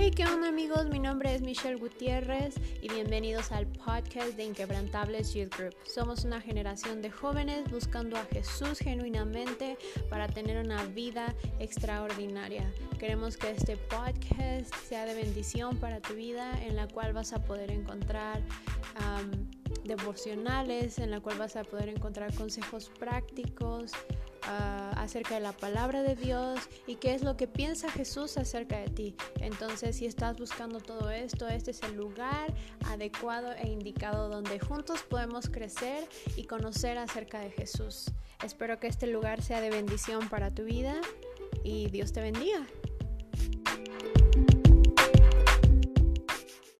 Hey, ¿qué onda amigos? Mi nombre es Michelle Gutiérrez y bienvenidos al podcast de Inquebrantables Youth Group. Somos una generación de jóvenes buscando a Jesús genuinamente para tener una vida extraordinaria. Queremos que este podcast sea de bendición para tu vida en la cual vas a poder encontrar... devocionales en la cual vas a poder encontrar consejos prácticos, Ah, acerca de la palabra de Dios y qué es lo que piensa Jesús acerca de ti. Entonces, si estás buscando todo esto, este es el lugar adecuado e indicado donde juntos podemos crecer y conocer acerca de Jesús. Espero que este lugar sea de bendición para tu vida y Dios te bendiga.